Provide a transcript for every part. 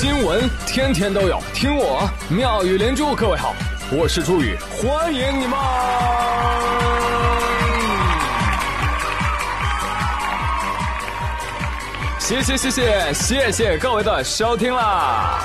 新闻天天都有，听我妙语连珠。各位好，我是朱宇，欢迎你们！谢谢谢谢谢谢各位的收听啦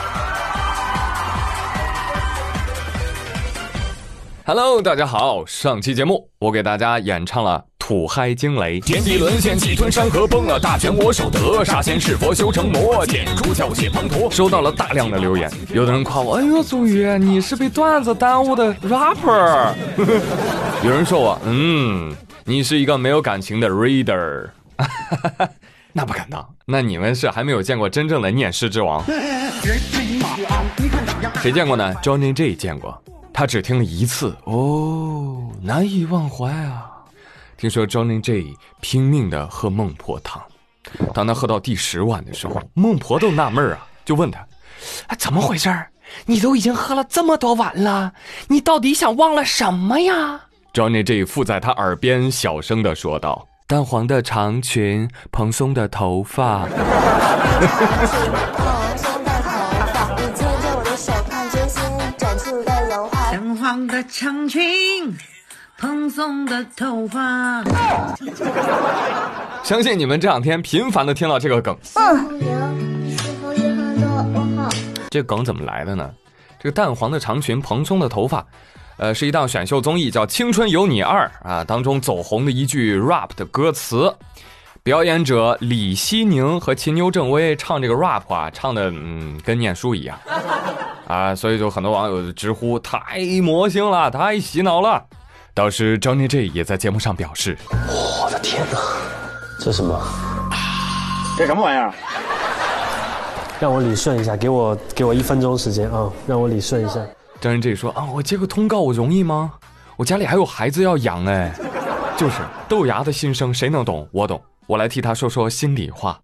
！Hello，大家好，上期节目我给大家演唱了。土嗨惊雷，天地沦陷，气吞山河，崩了大权我手得。杀仙是佛修成魔，剑出鞘血滂沱。收到了大量的留言，有的人夸我，哎呦，祖宇，你是被段子耽误的 rapper。有人说我，嗯，你是一个没有感情的 reader。那不敢当，那你们是还没有见过真正的念诗之王。谁见过呢？Johnny J 见过，他只听了一次，哦，难以忘怀啊。听说 Johnny J 拼命的喝孟婆汤，当他喝到第十碗的时候，孟婆都纳闷啊，就问他：“哎怎么回事你都已经喝了这么多碗了，你到底想忘了什么呀？”Johnny J 附在他耳边小声的说道：“淡黄的长裙，蓬松的头发。”淡黄的长裙。蓬松的头发，相信你们这两天频繁的听到这个梗。嗯这梗怎么来的呢？这个淡黄的长裙，蓬松的头发，呃，是一档选秀综艺叫《青春有你二》啊当中走红的一句 rap 的歌词。表演者李希宁和秦牛正威唱这个 rap 啊，唱的嗯跟念书一样啊，所以就很多网友直呼太魔性了，太洗脑了。导师 Johnny J 也在节目上表示：“我的天哪，这什么？这什么玩意儿？让我理顺一下，给我给我一分钟时间啊，让我理顺一下。”Johnny J 说：“啊，我接个通告我容易吗？我家里还有孩子要养哎，就是豆芽的心声谁能懂？我懂，我来替他说说心里话。”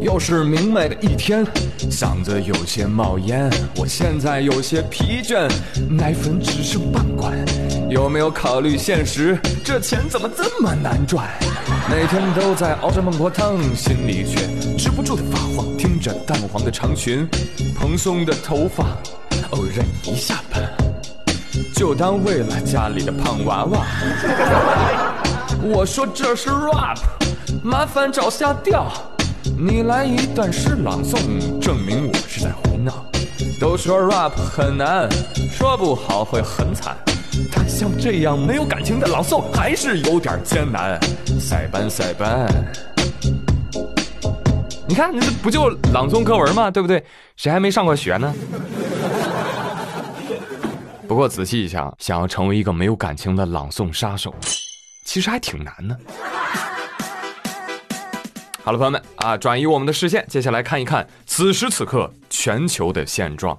又是明媚的一天，嗓子有些冒烟，我现在有些疲倦，奶粉只剩半罐，有没有考虑现实？这钱怎么这么难赚？每天都在熬着孟婆汤，心里却止不住的发慌，听着淡黄的长裙，蓬松的头发，哦，忍一下吧，就当为了家里的胖娃娃。我说这是 rap，麻烦找下调。你来一段诗朗诵，证明我是在胡闹。都说 rap 很难，说不好会很惨。但像这样没有感情的朗诵，还是有点艰难。塞班塞班，你看，这不就朗诵课文吗？对不对？谁还没上过学呢？不过仔细一想，想要成为一个没有感情的朗诵杀手，其实还挺难的。好了，朋友们啊，转移我们的视线，接下来看一看此时此刻全球的现状。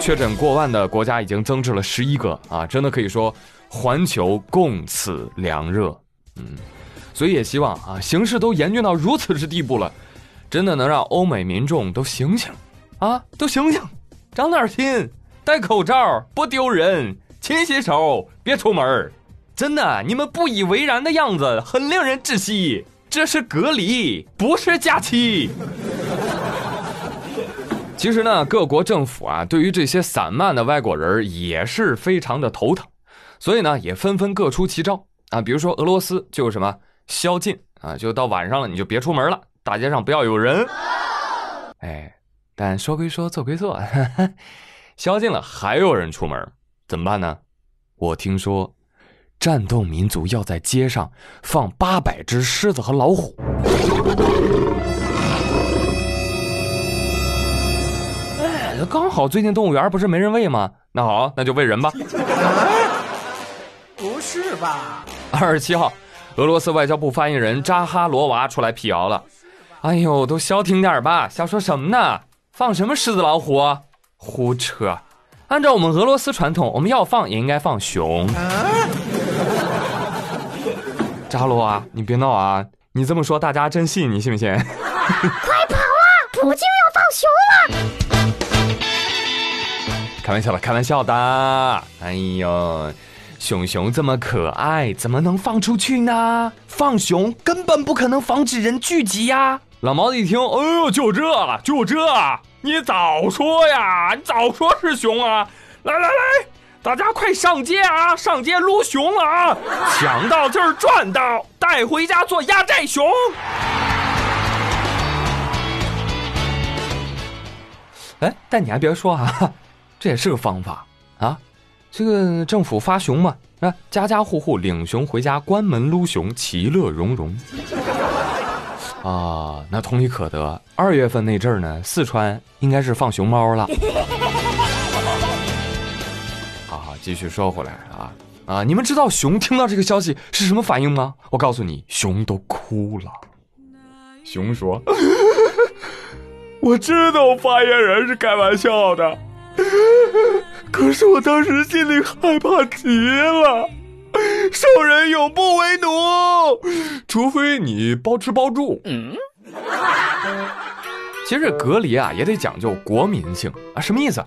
确诊过万的国家已经增至了十一个啊，真的可以说环球共此凉热。嗯，所以也希望啊，形势都严峻到如此之地步了，真的能让欧美民众都醒醒啊，都醒醒，长点心，戴口罩不丢人，勤洗手，别出门真的，你们不以为然的样子很令人窒息。这是隔离，不是假期。其实呢，各国政府啊，对于这些散漫的外国人也是非常的头疼，所以呢，也纷纷各出奇招啊。比如说俄罗斯就什么宵禁啊，就到晚上了你就别出门了，大街上不要有人。哎，但说归说，做归做，宵禁了还有人出门，怎么办呢？我听说。战斗民族要在街上放八百只狮子和老虎。哎，刚好最近动物园不是没人喂吗？那好，那就喂人吧。不是吧？二十七号，俄罗斯外交部发言人扎哈罗娃出来辟谣了。哎呦，都消停点吧，瞎说什么呢？放什么狮子老虎？胡扯！按照我们俄罗斯传统，我们要放也应该放熊。扎罗啊，你别闹啊！你这么说，大家真信，你信不信？快跑啊！普京要放熊了！开玩笑的，开玩笑的。哎呦，熊熊这么可爱，怎么能放出去呢？放熊根本不可能防止人聚集呀！老毛子一听，哎呦，就这，就这，你早说呀，你早说是熊啊！来来来，大家快上街啊，上街撸熊了啊！抢到就是赚到，带回家做压寨熊。哎，但你还别说啊，这也是个方法啊！这个政府发熊嘛，啊，家家户户领熊回家，关门撸熊，其乐融融。啊，那同理可得。二月份那阵儿呢，四川应该是放熊猫了。继续说回来啊啊！你们知道熊听到这个消息是什么反应吗？我告诉你，熊都哭了。熊说。我知道发言人是开玩笑的，可是我当时心里害怕极了。兽人永不为奴，除非你包吃包住。嗯，其实隔离啊也得讲究国民性啊，什么意思？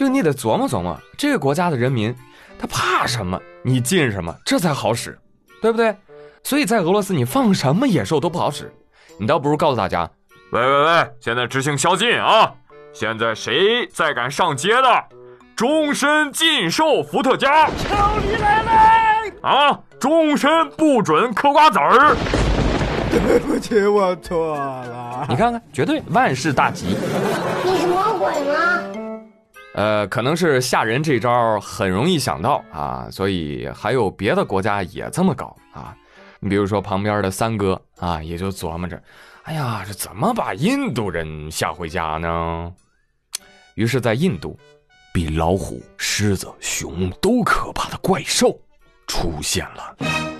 就你得琢磨琢磨，这个国家的人民他怕什么，你禁什么，这才好使，对不对？所以在俄罗斯，你放什么野兽都不好使，你倒不如告诉大家。喂喂喂！现在执行宵禁啊！现在谁再敢上街的，终身禁售伏特加！超你奶奶！啊！终身不准嗑瓜子儿！对不起，我错了。你看看，绝对万事大吉。你是魔鬼吗？呃，可能是吓人这招很容易想到啊，所以还有别的国家也这么搞啊。你比如说旁边的三哥啊，也就琢磨着。哎呀，这怎么把印度人吓回家呢？于是，在印度，比老虎、狮子、熊都可怕的怪兽出现了。